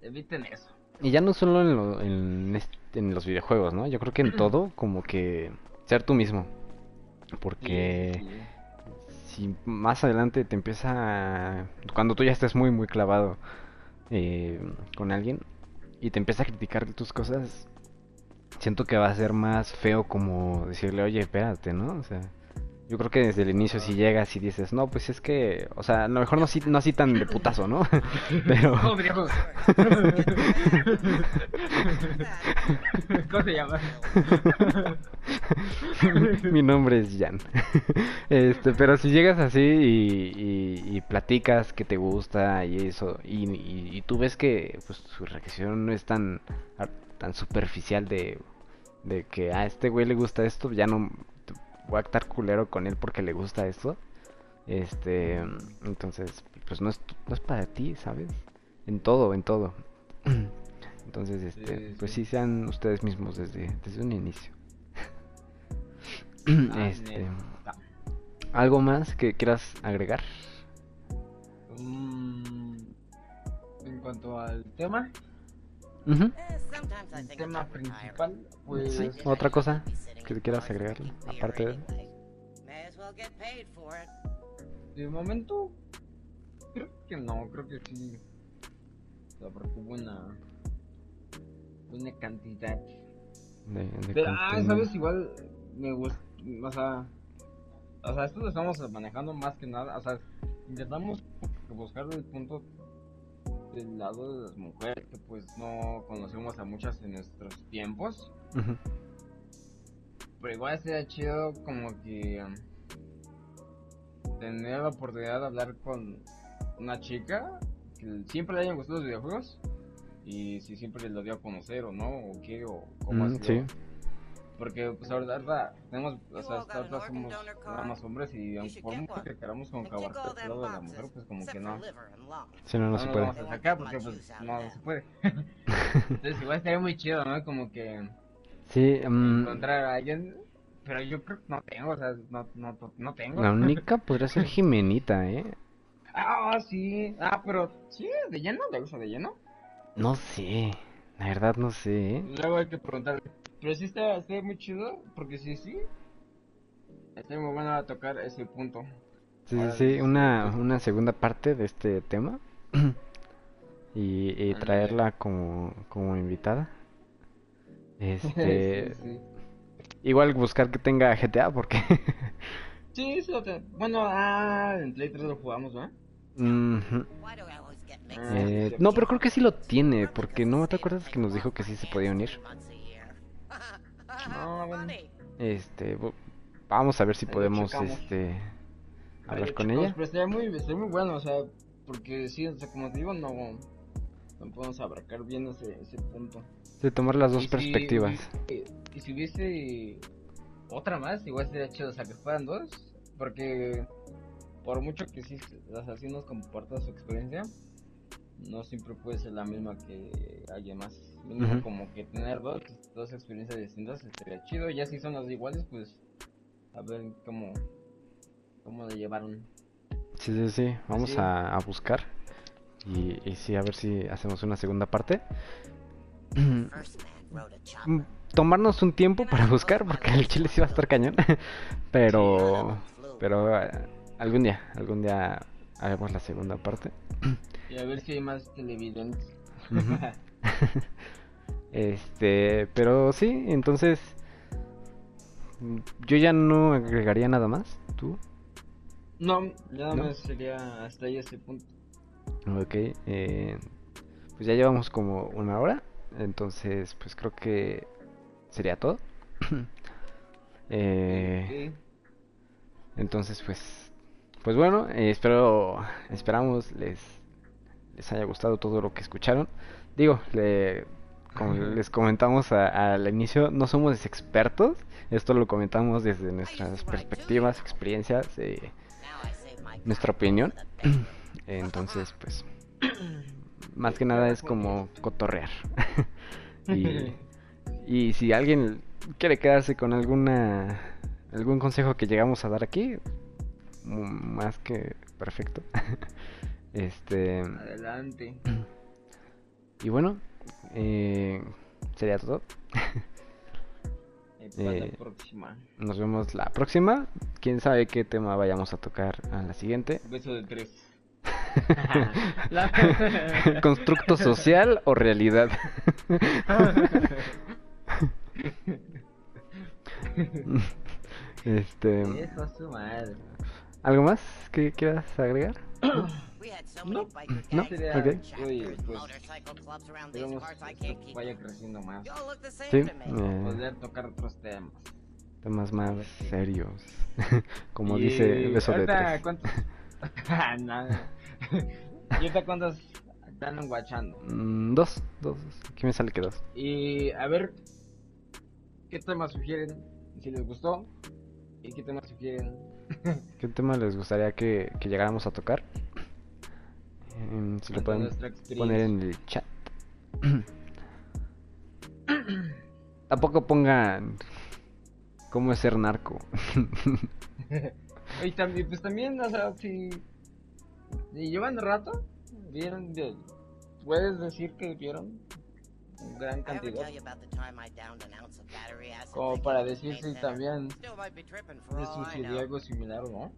eviten eso. Y ya no solo en, lo- en, los videojuegos, ¿no? Yo creo que en todo, como que ser tú mismo. Porque Sí, sí, si más adelante te empieza a- Cuando tú ya estés muy, muy clavado eh, con alguien y te empieza a criticar tus cosas, siento que va a ser más feo como decirle, oye, espérate, ¿no? O sea, yo creo que desde el inicio si llegas y dices, no, pues es que, o sea, a lo mejor no así, no así tan de putazo, ¿no? Pero... ¿Cómo? ¿Cómo se llama? Mi nombre es Jan. Este, pero si llegas así y, y- y platicas que te gusta y eso, y, y- y tú ves que pues su reacción no es tan, tan superficial de, de que a este güey le gusta esto, ya no voy a actuar culero con él porque le gusta esto. Este, entonces, pues no es, no es para ti, ¿sabes? En todo, en todo. Entonces, este, Sí, pues sí. sean ustedes mismos desde, desde un inicio. Ah, este. ¿algo más que quieras agregar? Mm, en cuanto al tema, Eh, sometimes I el tema principal, pues Sí, otra cosa que te quieras agregar, aparte de- de momento creo que no, creo que sí. O sea, porque hubo una buena cantidad. De, de Pero, ah, sabes, igual me gusta, o sea, o sea, esto lo estamos manejando más que nada, o sea, intentamos buscar el punto del lado de las mujeres, que pues no conocemos a muchas en nuestros tiempos, pero igual sería chido como que um, tener la oportunidad de hablar con una chica que siempre le hayan gustado los videojuegos y si siempre lo dio a conocer o no, o qué, o cómo ha Mm, sido. sí. Porque pues ahora ahora tenemos, o sea, hasta ahorita somos nada más hombres y aunque por mucho que queramos all abarcar el lado de la mujer, pues como que no. Sí, no, no, No, se puede. vamos a sacar porque pues no se puede. Entonces igual estaría muy chido, ¿no? Como que Sí, mm, encontrar a alguien, pero yo creo que no tengo, o sea, no, no, no tengo. la única podría ser Jimenita, ¿eh? Ah, sí. Ah, pero sí, de lleno, le gusta de lleno. No sé, la verdad no sé, ¿eh? Luego hay que preguntarle. Pero sí está, está muy chido, porque sí, sí. Está muy bueno a tocar ese punto. Sí, sí, Ahora, sí, sí, una, una segunda parte de este tema y, traerla como, como invitada. Este, sí, sí. igual buscar que tenga GTA porque Sí, sí lo te- Bueno, ah, en Play 3 lo jugamos, mixed Ah, up? Eh, no, pero creo que sí lo tiene, porque no te acuerdas que nos dijo que sí se podía unir. No, bueno. Funny. Este, vamos a ver si podemos, este, hablar con ella. Pero estaría muy, estaría muy bueno, o sea, porque sí, o sea, como te digo, no, no podemos abarcar bien ese, ese punto. De tomar las dos Y perspectivas. y si hubiese otra más, igual sería chido, o sea, que fueran dos, porque por mucho que sí, las así nos comparta su experiencia, no siempre puede ser la misma que alguien más. Mínimo como que tener dos, dos experiencias distintas estaría chido, ya si son las iguales, pues a ver cómo, cómo le llevaron. Sí, sí, sí, vamos a, a buscar. Y, y sí, a ver si hacemos una segunda parte. Tomarnos un tiempo para buscar, porque el chile sí va a estar cañón. Pero, pero eh, algún día, algún día haremos la segunda parte. Y a ver si hay más televidentes. Este, pero sí, entonces yo ya no agregaría nada más. ¿Tú? no, nada ¿No? más sería hasta ahí ese punto. Ok, eh, pues ya llevamos como una hora, entonces pues creo que sería todo. Eh, entonces pues, pues bueno, eh, espero, esperamos les, les haya gustado todo lo que escucharon. Digo, le- como les comentamos a- al inicio, no somos expertos. Esto lo comentamos desde nuestras perspectivas, experiencias, eh, nuestra opinión. Entonces, pues, más que nada es como cotorrear. y, y si alguien quiere quedarse con alguna algún consejo que llegamos a dar aquí, más que perfecto. este, Adelante. y bueno, eh, sería todo. Eh, la próxima. Nos vemos la próxima. Quién sabe qué tema vayamos a tocar a la siguiente. Beso de tres. ¿Constructo social o realidad? este, Eso su madre. ¿Algo más que quieras agregar? No, no, ok. Oye, pues, I que esto vaya creciendo más. Sí, me. eh, Poder tocar otros temas. temas más serios. Como dice Beso de ahorita, Tres. ¿cuántos? Ah, Nada. ¿Y ahorita cuántos están guachando? Mm, dos, dos. Aquí me sale que dos. Y a ver, ¿qué temas sugieren? Si les gustó. ¿Y qué temas sugieren? ¿Qué tema les gustaría que, que llegáramos a tocar? Em, si lo pueden poner en el chat. Tampoco pongan cómo es ser narco. Y también, pues también, o sea, si, si llevan rato, vieron, de- puedes decir que vieron gran cantidad. Como para decir si también I sucedió algo similar, ¿no?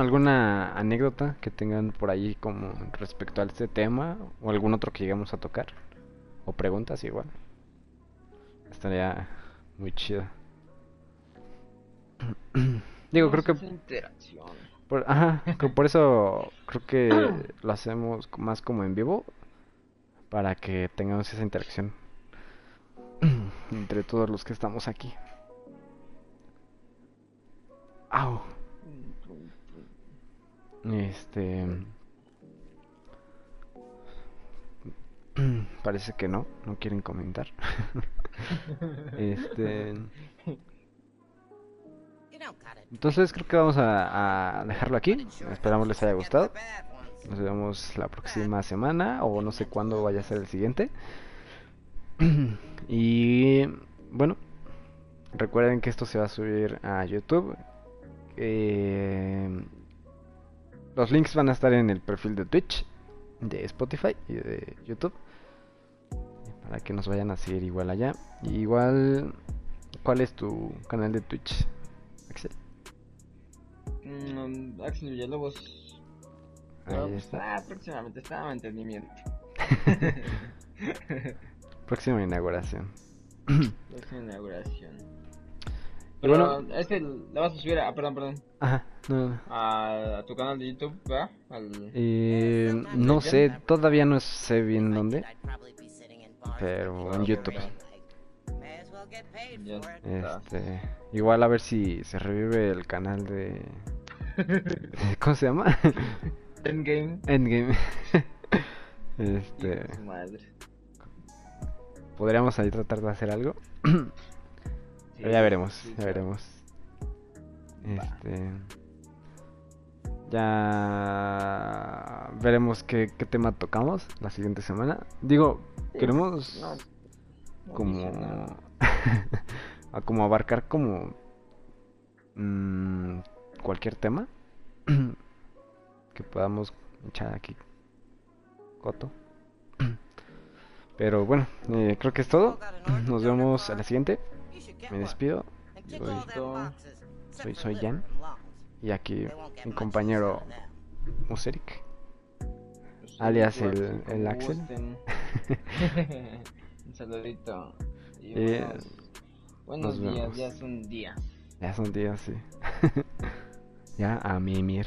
¿Alguna anécdota que tengan por ahí como respecto a este tema o algún otro que lleguemos a tocar? O preguntas igual. Estaría muy chido. Digo, creo que interacción. por, ajá, que por eso creo que lo hacemos más como en vivo para que tengamos esa interacción entre todos los que estamos aquí. Au. Este. Parece que no, no quieren comentar. este. Entonces creo que vamos a, a dejarlo aquí. Esperamos les haya gustado. Nos vemos la próxima semana o no sé cuándo vaya a ser el siguiente. y bueno, recuerden que esto se va a subir a YouTube. Eh, los links van a estar en el perfil de Twitch, de Spotify y de YouTube. Para que nos vayan a seguir igual allá. Y igual, ¿cuál es tu canal de Twitch? Axel? Mm, Axel Villalobos. Ahí Ah, está. próximamente, está mantenimiento. Próxima inauguración. Próxima inauguración. Pero bueno- este lo vas a subir a, ah, perdón, perdón, Ajá, no, no. a, a tu canal de YouTube, ¿verdad? Al... Eh, no sé, todavía no sé bien dónde. Pero en YouTube. Este, igual a ver si se revive el canal de ¿Cómo se llama? Endgame. Endgame. Este, madre. podríamos ahí tratar de hacer algo. Sí, Pero ya veremos, sí, ya veremos. Este, ya veremos qué, qué tema tocamos la siguiente semana. Digo, queremos No, no como a como abarcar como mm, cualquier tema que podamos echar aquí coto pero bueno eh, creo que es todo nos vemos a la siguiente me despido soy, soy, Jan y aquí mi compañero. Museric alias el- Axel. Un saludito. Y Eh, buenos, buenos nos días, vemos. ya son días. ya son días sí ya a mimir